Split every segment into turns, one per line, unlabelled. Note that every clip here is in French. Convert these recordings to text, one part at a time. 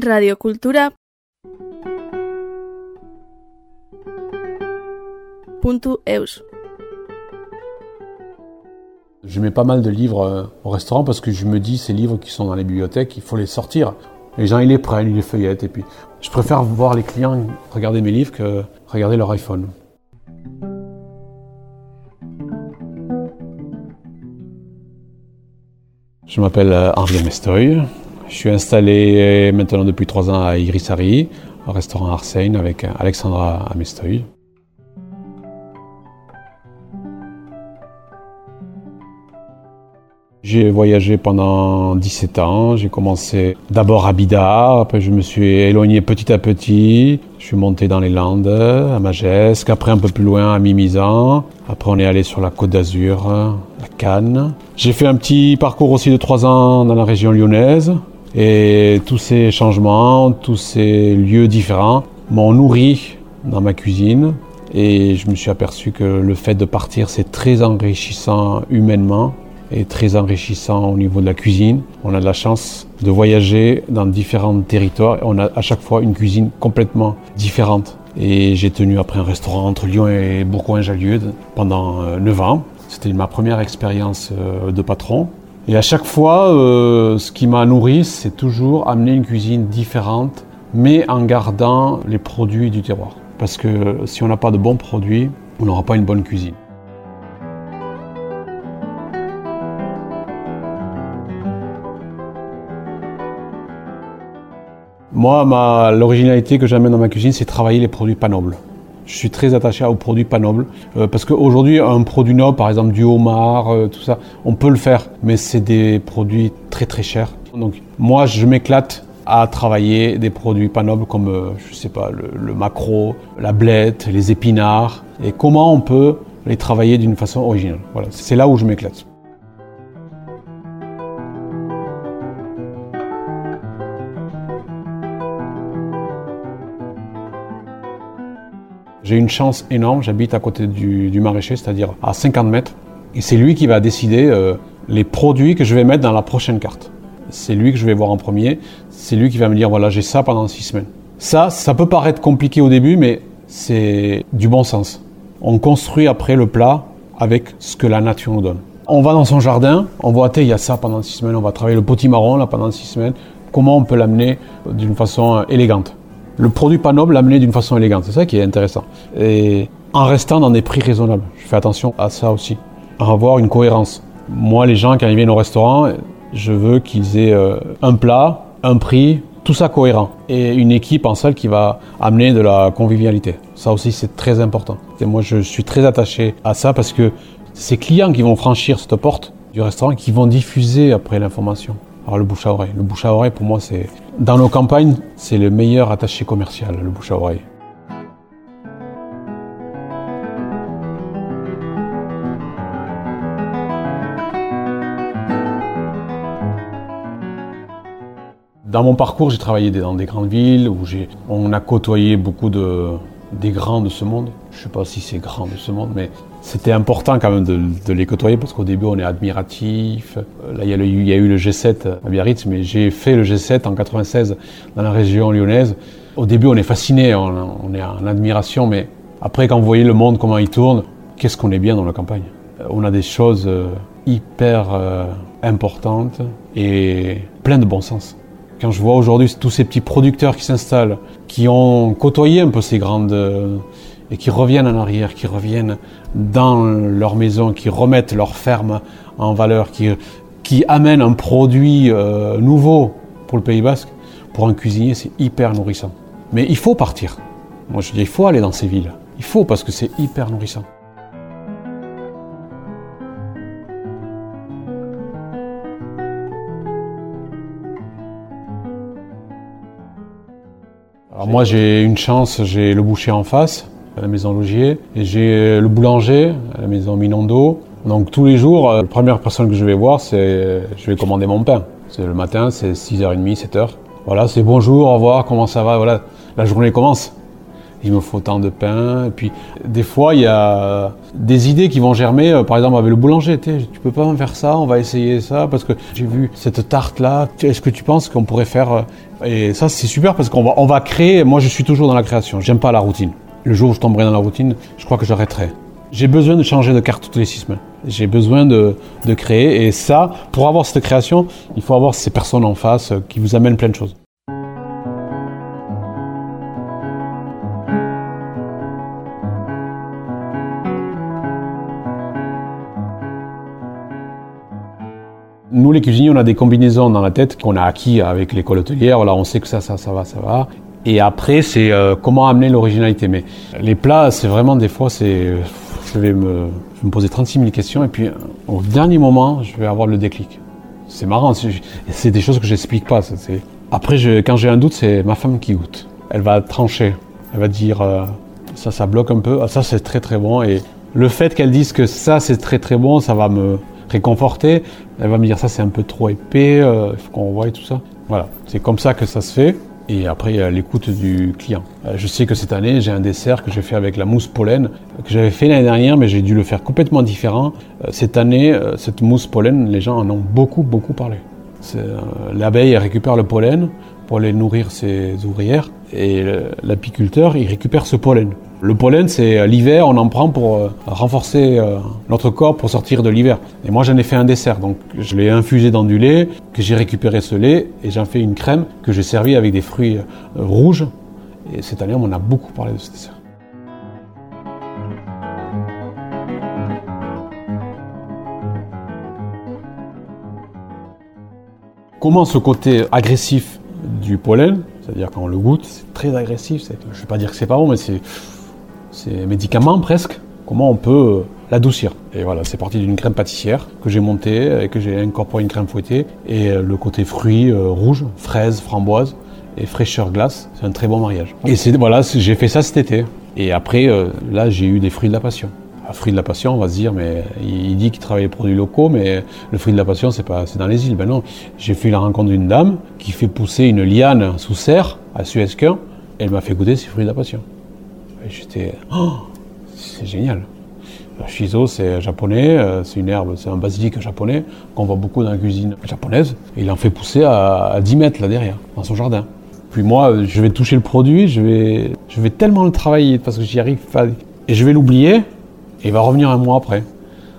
radiocultura eus.
Je mets pas mal de livres euh, au restaurant parce que je me dis ces livres qui sont dans les bibliothèques, il faut les sortir. Les gens ils les prennent, ils les feuillettent et puis je préfère voir les clients regarder mes livres que regarder leur iPhone. Je m'appelle euh, Henri Mestoy. Je suis installé euh, maintenant depuis trois ans à Irisari, au restaurant Arsène avec Alexandra Amestoy. J'ai voyagé pendant 17 ans. J'ai commencé d'abord à Bidart, après je me suis éloigné petit à petit. Je suis monté dans les Landes, à Magesque, après un peu plus loin à Mimizan. Après on est allé sur la Côte d'Azur, à Cannes. J'ai fait un petit parcours aussi de 3 ans dans la région lyonnaise. Et tous ces changements, tous ces lieux différents m'ont nourri dans ma cuisine. Et je me suis aperçu que le fait de partir, c'est très enrichissant humainement est très enrichissant au niveau de la cuisine. On a de la chance de voyager dans différents territoires. On a à chaque fois une cuisine complètement différente. Et j'ai tenu après un restaurant entre Lyon et Bourgoin-Jallieu pendant 9 euh, ans. C'était ma première expérience euh, de patron. Et à chaque fois, euh, ce qui m'a nourri, c'est toujours amener une cuisine différente, mais en gardant les produits du terroir. Parce que si on n'a pas de bons produits, on n'aura pas une bonne cuisine. Moi, l'originalité que j'amène dans ma cuisine, c'est travailler les produits pas nobles. Je suis très attaché aux produits pas nobles euh, parce qu'aujourd'hui, un produit noble, par exemple du homard, euh, tout ça, on peut le faire, mais c'est des produits très très chers. Donc moi, je m'éclate à travailler des produits pas nobles comme, euh, je sais pas, le, le maquereau, la blette, les épinards, et comment on peut les travailler d'une façon originale. Voilà, c'est là où je m'éclate. J'ai une chance énorme, j'habite à côté du, maraîcher, c'est-à-dire à 50 mètres. Et c'est lui qui va décider euh, les produits que je vais mettre dans la prochaine carte. C'est lui que je vais voir en premier. C'est lui qui va me dire voilà, j'ai ça pendant six semaines. Ça, ça peut paraître compliqué au début, mais c'est du bon sens. On construit après le plat avec ce que la nature nous donne. On va dans son jardin, on voit, il y a ça pendant six semaines, on va travailler le potimarron là pendant six semaines. Comment on peut l'amener d'une façon euh, élégante? Le produit pas noble l'amener d'une façon élégante. C'est ça qui est intéressant. Et en restant dans des prix raisonnables. Je fais attention à ça aussi. À avoir une cohérence. Moi, les gens, quand ils viennent au restaurant, je veux qu'ils aient euh, un plat, un prix, tout ça cohérent. Et une équipe en salle qui va amener de la convivialité. Ça aussi, c'est très important. Et moi, je suis très attaché à ça parce que ces clients qui vont franchir cette porte du restaurant, qui vont diffuser après l'information. Alors le bouche à oreille. Le bouche à oreille, pour moi, c'est dans nos campagnes, c'est le meilleur attaché commercial, le bouche à oreille. Dans mon parcours, j'ai travaillé dans des grandes villes où on a côtoyé beaucoup de, des grands de ce monde. Je ne sais pas si c'est grand de ce monde, mais c'était important quand même de, les côtoyer parce qu'au début on est admiratif. Euh, là il y, a eu le G7 à Biarritz, mais j'ai fait le G7 en 96 dans la région lyonnaise. Au début on est fasciné, on, est en admiration, mais après quand vous voyez le monde comment il tourne, qu'est-ce qu'on est bien dans la campagne? Euh, on a des choses euh, hyper importantes et plein de bon sens. Quand je vois aujourd'hui tous ces petits producteurs qui s'installent, qui ont côtoyé un peu ces grandes et qui reviennent en arrière, qui reviennent dans leur maison, qui remettent leur ferme en valeur, qui, qui amènent un produit euh, nouveau pour le Pays Basque, pour un cuisinier, c'est hyper nourrissant. Mais il faut partir. Moi je dis, il faut aller dans ces villes. Il faut parce que c'est hyper nourrissant. Alors moi j'ai une chance, j'ai le boucher en face, à la maison Logier. Et j'ai le boulanger à la maison Minondo. Donc tous les jours, euh, la première personne que je vais voir, c'est je vais commander mon pain. C'est le matin, c'est 6h30, 7h. Voilà, c'est bonjour, au revoir, comment ça va, voilà, la journée commence. il me faut tant de pain. Et puis, des fois, il y a des idées qui vont germer. euh, Par exemple, avec le boulanger, tu peux pas faire ça, on va essayer ça, parce que j'ai vu cette tarte-là. Est-ce que tu penses qu'on pourrait faire... euh, Et ça, c'est super parce qu'on va, on va créer. Moi, je suis toujours dans la création. J'aime pas la routine. Le jour où je tomberai dans la routine, je crois que j'arrêterai. J'ai besoin de changer de carte toutes les six semaines. J'ai besoin de, de créer. Et ça, pour avoir cette création, il faut avoir ces personnes en face euh, qui vous amènent plein de choses. Nous, les cuisiniers, on a des combinaisons dans la tête qu'on a acquis avec l'école hôtelière. Voilà, on sait que ça, ça, ça va, ça va. Et après, c'est euh, comment amener l'originalité. Mais les plats, c'est vraiment des fois, c'est, je vais me, poser 36 000 questions et puis euh, au dernier moment, je vais avoir le déclic. C'est marrant, c'est, des choses que j'explique pas. Après, quand j'ai un doute, c'est ma femme qui goûte. Elle va trancher. Elle va dire, euh, ça, ça bloque un peu. Ah, ça, c'est très très bon. Et le fait qu'elle dise que ça, c'est très très bon, ça va me réconforter. Elle va me dire, ça, c'est un peu trop épais. Il faut qu'on voie tout ça. Voilà, c'est comme ça que ça se fait. Et après, l'écoute du client. Euh, Je sais que cette année, j'ai un dessert que j'ai fait avec la mousse pollen, que j'avais fait l'année dernière, mais j'ai dû le faire complètement différent. Euh, Cette année, euh, cette mousse pollen, les gens en ont beaucoup, beaucoup parlé. L'abeille, récupère le pollen pour aller nourrir ses ouvrières, et l'apiculteur, il récupère ce pollen. Le pollen, c'est euh, l'hiver, on en prend pour euh, renforcer euh, notre corps pour sortir de l'hiver. Et moi, j'en ai fait un dessert, donc je l'ai infusé dans du lait, que j'ai récupéré ce lait, et j'en fais une crème que j'ai servi avec des fruits rouges. Et cette année, on a beaucoup parlé de ce dessert. Comment ce côté agressif du pollen, c'est-à-dire quand on le goûte, c'est très agressif, je ne vais pas dire que c'est pas bon, mais c'est, c'est médicament presque, comment on peut euh, l'adoucir. Et voilà, c'est parti d'une crème pâtissière que j'ai montée et que j'ai incorporé une crème fouettée, et euh, le côté fruits euh, rouge, fraises, framboises et fraîcheur glace, c'est un très bon mariage. Et voilà, j'ai fait ça cet été. Et après, euh, là, j'ai eu des fruits de la passion. Un fruit de la passion, on va se dire, mais il dit qu'il travaille les produits locaux, mais le fruit de la passion, c'est pas, c'est dans les îles. Ben non, j'ai fait la rencontre d'une dame qui fait pousser une liane sous serre à Suezquin. Elle m'a fait goûter ces fruits de la passion. Et j'étais, oh, c'est génial. Le shiso, c'est japonais, euh, c'est une herbe, c'est un basilic japonais qu'on voit beaucoup dans la cuisine japonaise. Il en fait pousser à, à 10 mètres là derrière, dans son jardin. Puis moi, euh, je vais toucher le produit, je vais, je vais tellement le travailler parce que j'y arrive pas. Et je vais l'oublier, et il va revenir un mois après.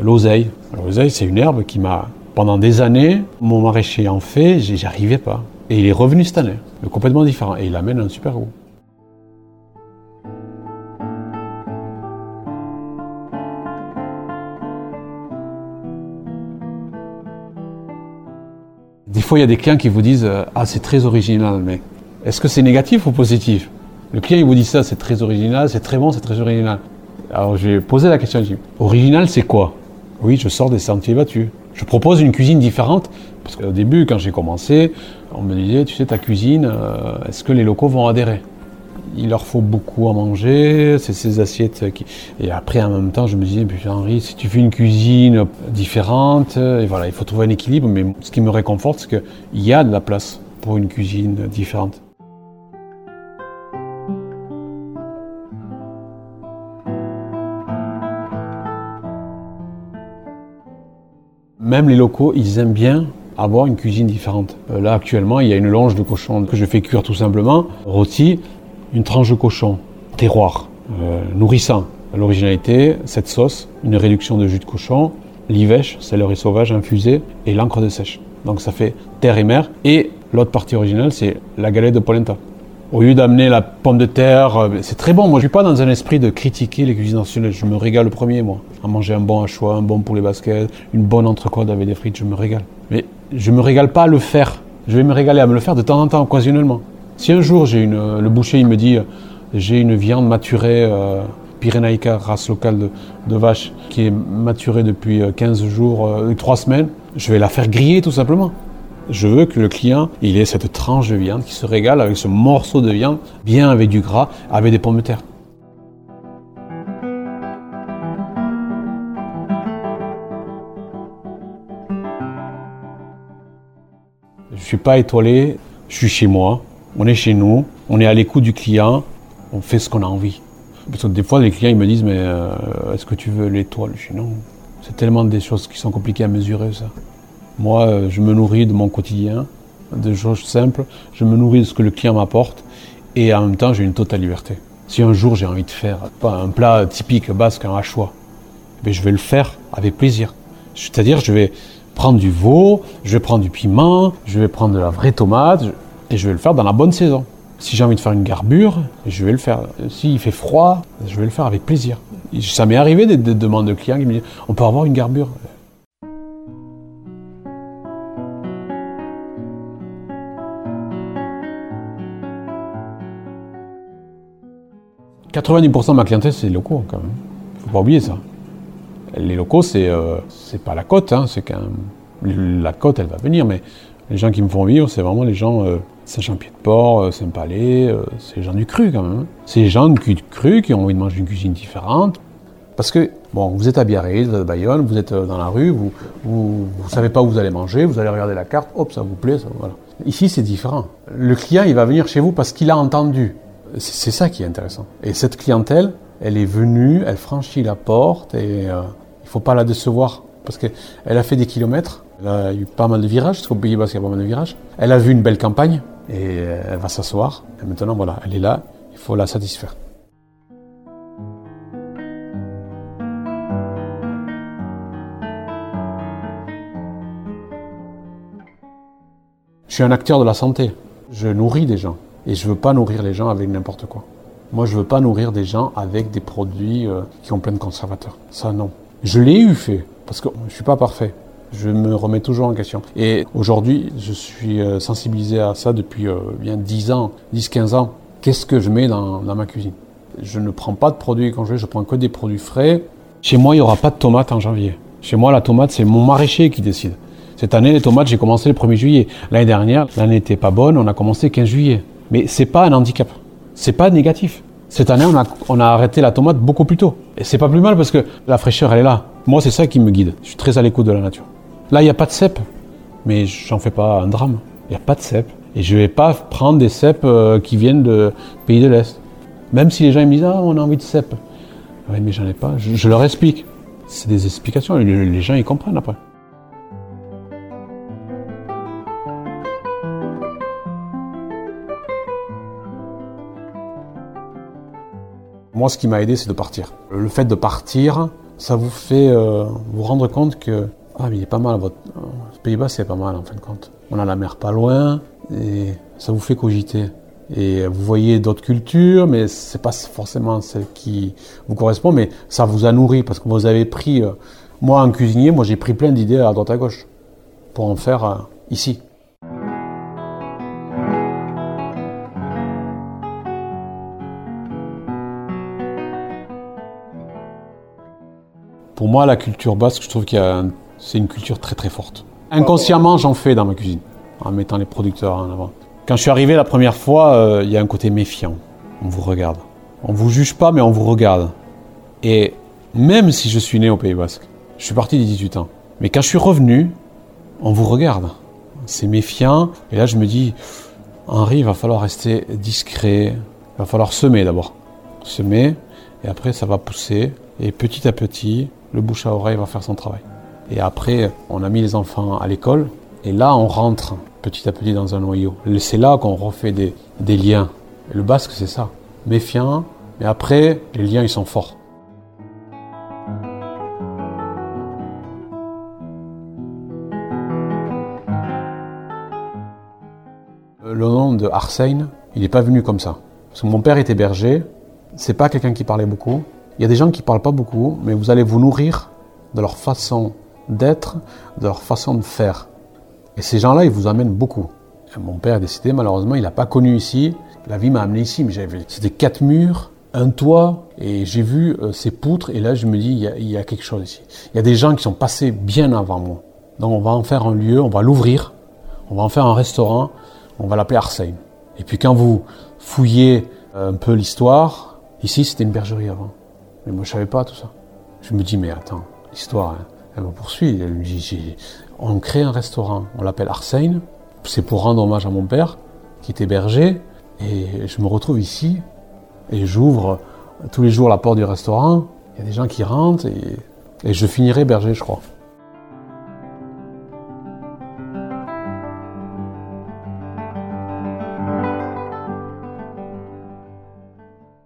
L'oseille. L'oseille, c'est une herbe qui m'a, pendant des années, mon maraîcher en fait, j'y arrivais pas. Et il est revenu cette année, complètement différent. Et il amène un super goût. Fois, il y a des clients qui vous disent euh, Ah, c'est très original, mais est-ce que c'est négatif ou positif? Le client, il vous dit ça, c'est très original, c'est très bon, c'est très original. Alors, je vais poser la question je dis, Original, c'est quoi? Oui, je sors des sentiers battus. Je propose une cuisine différente, parce qu'au début, quand j'ai commencé, on me disait Tu sais, ta cuisine, euh, est-ce que les locaux vont adhérer? Il leur faut beaucoup à manger, c'est ces assiettes qui... Et après, en même temps, je me disais, puis Henri, si tu fais une cuisine différente, voilà, il faut trouver un équilibre, mais ce qui me réconforte, c'est qu'il y a de la place pour une cuisine différente. Même les locaux, ils aiment bien avoir une cuisine différente. Euh, là, actuellement, il y a une longe de cochon que je fais cuire tout simplement, rôti, une tranche de cochon, terroir, euh, nourrissant. L'originalité, cette sauce, une réduction de jus de cochon, l'ivèche, céleri sauvage infusé, et l'encre de sèche. Donc ça fait terre et mer. Et l'autre partie originale, c'est la galette de polenta. Au lieu d'amener la pomme de terre, euh, c'est très bon. Moi, je suis pas dans un esprit de critiquer les cuisines nationales. Je me régale le premier, moi. À manger un bon hachois, un bon poulet basket, une bonne entrecôte avec des frites, je me régale. Mais je me régale pas à le faire. Je vais me régaler à me le faire de temps en temps, occasionnellement. Si un jour, j'ai une, euh, le boucher, il me dit, euh, j'ai une viande maturée, euh, race locale de, vache, qui est maturée depuis euh, 15 jours, euh, 3 semaines, je vais la faire griller tout simplement. Je veux que le client, il ait cette tranche de viande qui se régale avec ce morceau de viande, bien avec du gras, avec des pommes de terre. Je suis pas étoilé, je suis chez moi, on est chez nous, on est à l'écoute du client. on fait ce qu'on a envie. Parce que des fois, les clients ils me disent Mais euh, est-ce que tu veux l'étoile Je dis non. C'est tellement des choses qui sont compliquées à mesurer, ça. Moi, euh, je me nourris de mon quotidien, de choses simples. Je me nourris de ce que le client m'apporte. Et en même temps, j'ai une totale liberté. Si un jour j'ai envie de faire un plat typique basque, un hachois, eh je vais le faire avec plaisir. C'est-à-dire, je vais prendre du veau, je vais prendre du piment, je vais prendre de la vraie tomate, et je vais le faire dans la bonne saison. Si j'ai envie de faire une garbure, je vais le faire. S'il fait froid, je vais le faire avec plaisir. Ça m'est arrivé des, demandes de clients qui me disent on peut avoir une garbure. « 90% de ma clientèle, c'est les locaux, quand même. Faut pas oublier ça. Les locaux, c'est euh, pas la côte, hein, la côte, elle va venir, mais les gens qui me font vivre, c'est vraiment les gens euh, Saint-Jean-Pied-de-Port, euh, Saint-Palais, euh, c'est les gens du cru quand même. Hein. C'est les gens du cru qui ont envie de manger une cuisine différente. Parce que, bon, vous êtes à Biarritz, vous êtes à Bayonne, vous êtes dans la rue, vous, vous, savez pas où vous allez manger, vous allez regarder la carte, hop, ça vous plaît, ça, voilà. Ici, c'est différent. Le client, il va venir chez vous parce qu'il a entendu. C'est ça qui est intéressant. Et cette clientèle, elle est venue, elle franchit la porte et il il faut pas la décevoir parce qu'elle a fait des kilomètres elle a eu pas mal de virages, parce qu'au Pays Basque, il y a pas mal de virages. Elle a vu une belle campagne et elle va s'asseoir. Et maintenant, voilà, elle est là, il faut la satisfaire. Je suis un acteur de la santé. Je nourris des gens. Et je ne veux pas nourrir les gens avec n'importe quoi. Moi, je ne veux pas nourrir des gens avec des produits euh, qui ont plein de conservateurs. Ça, non. Je l'ai eu fait, parce que je ne suis pas parfait je me remets toujours en question. Et aujourd'hui, je suis euh, sensibilisé à ça depuis euh, bien 10 ans, 10-15 ans. Qu'est-ce que je mets dans, ma cuisine? Je ne prends pas de produits congelés, je prends que des produits frais. Chez moi, il n'y aura pas de tomates en janvier. Chez moi, la tomate, c'est mon maraîcher qui décide. Cette année, les tomates, j'ai commencé le 1er juillet. L'année dernière, l'année n'était pas bonne, on a commencé le 15 juillet. Mais c'est pas un handicap. C'est pas négatif. Cette année, on a, on a arrêté la tomate beaucoup plus tôt. Et c'est pas plus mal parce que la fraîcheur, elle est là. Moi, c'est ça qui me guide. Je suis très à l'écoute de la nature. Là, il n'y a pas de cèpe, mais j'en fais pas un drame. Il n'y a pas de cèpe. Et je ne vais pas prendre des cèpes euh, qui viennent de pays de l'Est. Même si les gens me disent Ah, on a envie de cèpes. Oui, mais j'en ai pas. Je, leur explique. C'est des explications. Les, les gens, ils comprennent après. Moi, ce qui m'a aidé, c'est de partir. Le fait de partir, ça vous fait euh, vous rendre compte que ah, mais il est pas mal, votre Pays-Bas, c'est pas mal en fin de compte. On a la mer pas loin et ça vous fait cogiter. Et vous voyez d'autres cultures, mais c'est pas forcément celle qui vous correspond, mais ça vous a nourri parce que vous avez pris, euh, moi en cuisinier, moi j'ai pris plein d'idées à droite à gauche pour en faire euh, ici. Pour moi, la culture basque, je trouve qu'il y a un c'est une culture très très forte. Inconsciemment, j'en fais dans ma cuisine, en mettant les producteurs en avant. Quand je suis arrivé la première fois, euh, il y a un côté méfiant. On vous regarde. On vous juge pas, mais on vous regarde. Et même si je suis né au Pays Basque, je suis parti dès 18 ans. Mais quand je suis revenu, on vous regarde. C'est méfiant. Et là, je me dis, Henri, il va falloir rester discret. Il va falloir semer d'abord. Semer, et après, ça va pousser. Et petit à petit, le bouche à oreille va faire son travail. Et après, on a mis les enfants à l'école. Et là, on rentre petit à petit dans un noyau. C'est là qu'on refait des, liens. le basque, c'est ça. Méfiant, mais après, les liens, ils sont forts. Le nom de Arsène, il n'est pas venu comme ça. Parce que mon père était berger, c'est pas quelqu'un qui parlait beaucoup. Il y a des gens qui parlent pas beaucoup, mais vous allez vous nourrir de leur façon d'être, de leur façon de faire. Et ces gens-là, ils vous amènent beaucoup. mon père est décédé, malheureusement, il n'a pas connu ici. La vie m'a amené ici, mais j'avais, c'était quatre murs, un toit, et j'ai vu euh, ces poutres, et là, je me dis, il y, a, quelque chose ici. Il y a des gens qui sont passés bien avant moi. Donc, on va en faire un lieu, on va l'ouvrir, on va en faire un restaurant, on va l'appeler Arsène. Et puis, quand vous fouillez un peu l'histoire, ici, c'était une bergerie avant. Mais moi, je savais pas tout ça. Je me dis, mais attends, l'histoire, hein. Elle me poursuit. Elle me dit On crée un restaurant. On l'appelle Arsène. C'est pour rendre hommage à mon père, qui était berger. Et je me retrouve ici. Et j'ouvre tous les jours la porte du restaurant, il y a des gens qui rentrent et, je finirai berger, je crois.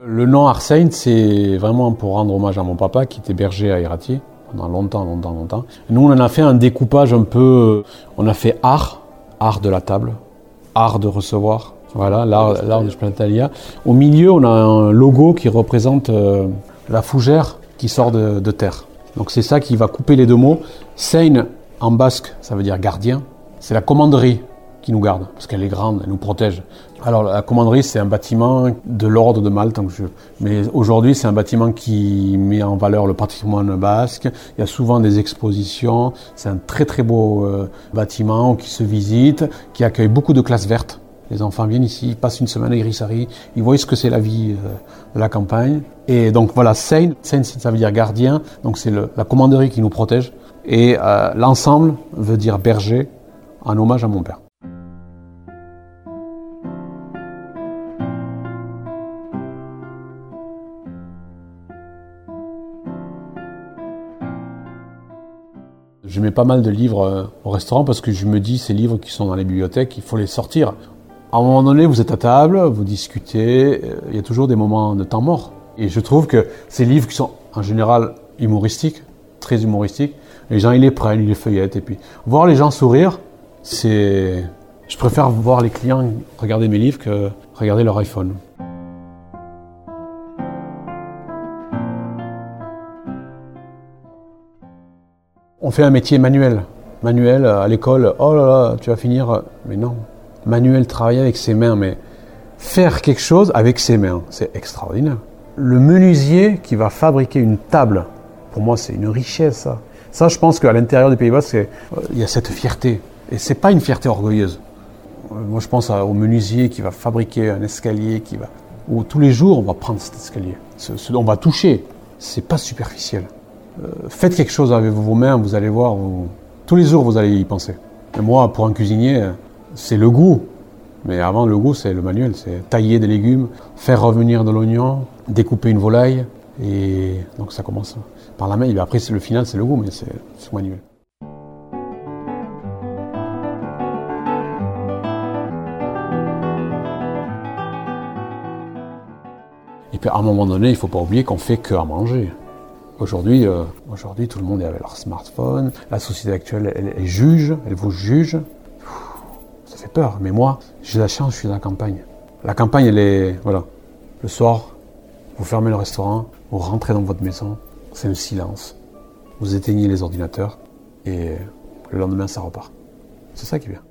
Le nom Arsène, c'est vraiment pour rendre hommage à mon papa qui était berger à Irati longtemps, longtemps, longtemps. Nous, on en a fait un découpage un peu. On a fait art, art de la table, art de recevoir. Voilà, l'art de Splatalia. Au milieu, on a un logo qui représente euh, la fougère qui sort de, de terre. Donc c'est ça qui va couper les deux mots. Seine en basque, ça veut dire gardien. C'est la commanderie qui nous garde, parce qu'elle est grande, elle nous protège. Alors la commanderie, c'est un bâtiment de l'ordre de Malte, mais aujourd'hui c'est un bâtiment qui met en valeur le patrimoine basque. Il y a souvent des expositions. C'est un très très beau euh, bâtiment qui se visite, qui accueille beaucoup de classes vertes. Les enfants viennent ici, passent une semaine à Irissari, ils voient ce que c'est la vie euh, de la campagne. Et donc voilà, Seine, Seine ça veut dire gardien, donc c'est la commanderie qui nous protège. Et euh, l'ensemble veut dire berger, en hommage à mon père. Je mets pas mal de livres euh, au restaurant parce que je me dis ces livres qui sont dans les bibliothèques, il faut les sortir. À un moment donné, vous êtes à table, vous discutez, euh, il y a toujours des moments de temps mort. Et je trouve que ces livres qui sont en général humoristiques, très humoristiques, les gens ils les prennent, ils les feuillettent et puis voir les gens sourire, c'est je préfère voir les clients regarder mes livres que regarder leur iPhone. On fait un métier manuel. Manuel euh, à l'école, oh là là, tu vas finir. Euh, mais non. Manuel, travailler avec ses mains, mais faire quelque chose avec ses mains, c'est extraordinaire. Le menuisier qui va fabriquer une table, pour moi, c'est une richesse, ça. Je pense qu'à l'intérieur du Pays-Bas, euh, il y a cette fierté. Et c'est pas une fierté orgueilleuse. Moi, je pense au menuisier qui va fabriquer un escalier, qui va, où tous les jours, on va prendre cet escalier. Ce, on va toucher, c'est pas superficiel. Euh, faites quelque chose avec vos mains, vous allez voir, tous les jours vous allez y penser. Et moi, pour un cuisinier, c'est le goût. Mais avant le goût, c'est le manuel, c'est tailler des légumes, faire revenir de l'oignon, découper une volaille. Et donc ça commence par la main. Et après, le final, c'est le goût, mais c'est manuel. Et puis à un moment donné, il ne faut pas oublier qu'on fait que à manger. Aujourd'hui, euh, aujourd'hui, tout le monde est avec leur smartphone. La société actuelle, elle, juge, elle vous juge. Ça fait peur. Mais moi, j'ai la chance, je suis dans la campagne. La campagne, elle est, voilà. Le soir, vous fermez le restaurant, vous rentrez dans votre maison, c'est le silence. Vous éteignez les ordinateurs et le lendemain, ça repart. C'est ça qui est bien.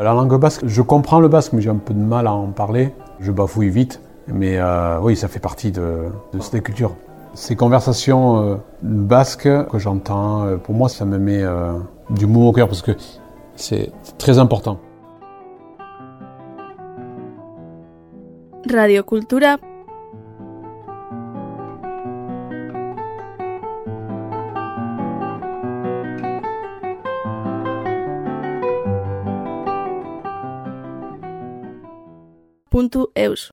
La langue basque, je comprends le basque, mais j'ai un peu de mal à en parler. Je bafouille vite, mais euh, oui, ça fait partie de, cette culture. Ces conversations euh, basques que j'entends, euh, pour moi, ça me met du mot au cœur parce que c'est très important.
Radio Cultura puntu eus.